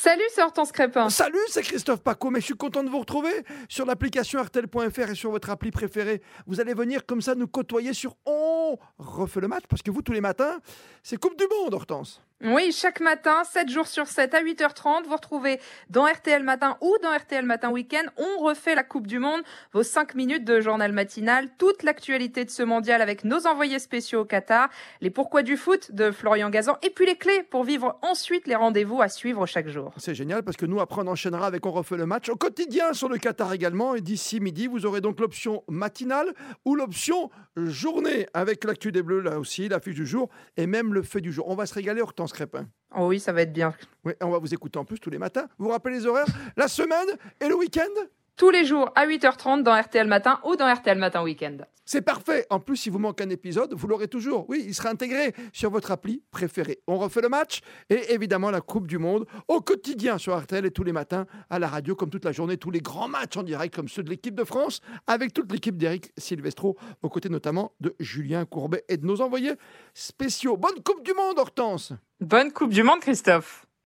Salut, c'est Hortense Crépin. Salut, c'est Christophe Paco, mais je suis content de vous retrouver sur l'application RTL.fr et sur votre appli préférée. Vous allez venir comme ça nous côtoyer sur On refait le match, parce que vous, tous les matins, c'est Coupe du Monde, Hortense. Oui, chaque matin, 7 jours sur 7 à 8h30, vous retrouvez dans RTL Matin ou dans RTL Matin Week-end, on refait la Coupe du Monde, vos 5 minutes de journal matinal, toute l'actualité de ce mondial avec nos envoyés spéciaux au Qatar, les pourquoi du foot de Florian Gazan et puis les clés pour vivre ensuite les rendez-vous à suivre chaque jour. C'est génial parce que nous, après, on enchaînera avec On refait le match au quotidien sur le Qatar également. Et d'ici midi, vous aurez donc l'option matinale ou l'option journée avec l'actu des Bleus là aussi, l'affiche du jour et même le fait du jour. On va se régaler, Crépin. Oh oui, ça va être bien. Oui, on va vous écouter en plus tous les matins. Vous vous rappelez les horaires? La semaine et le week-end? Tous les jours à 8h30 dans RTL Matin ou dans RTL Matin Week-end. C'est parfait. En plus, si vous manquez un épisode, vous l'aurez toujours. Oui, il sera intégré sur votre appli préférée. On refait le match et évidemment la Coupe du Monde au quotidien sur RTL et tous les matins à la radio, comme toute la journée, tous les grands matchs en direct, comme ceux de l'équipe de France, avec toute l'équipe d'Eric Silvestro, aux côtés notamment de Julien Courbet et de nos envoyés spéciaux. Bonne Coupe du Monde, Hortense Bonne Coupe du Monde, Christophe.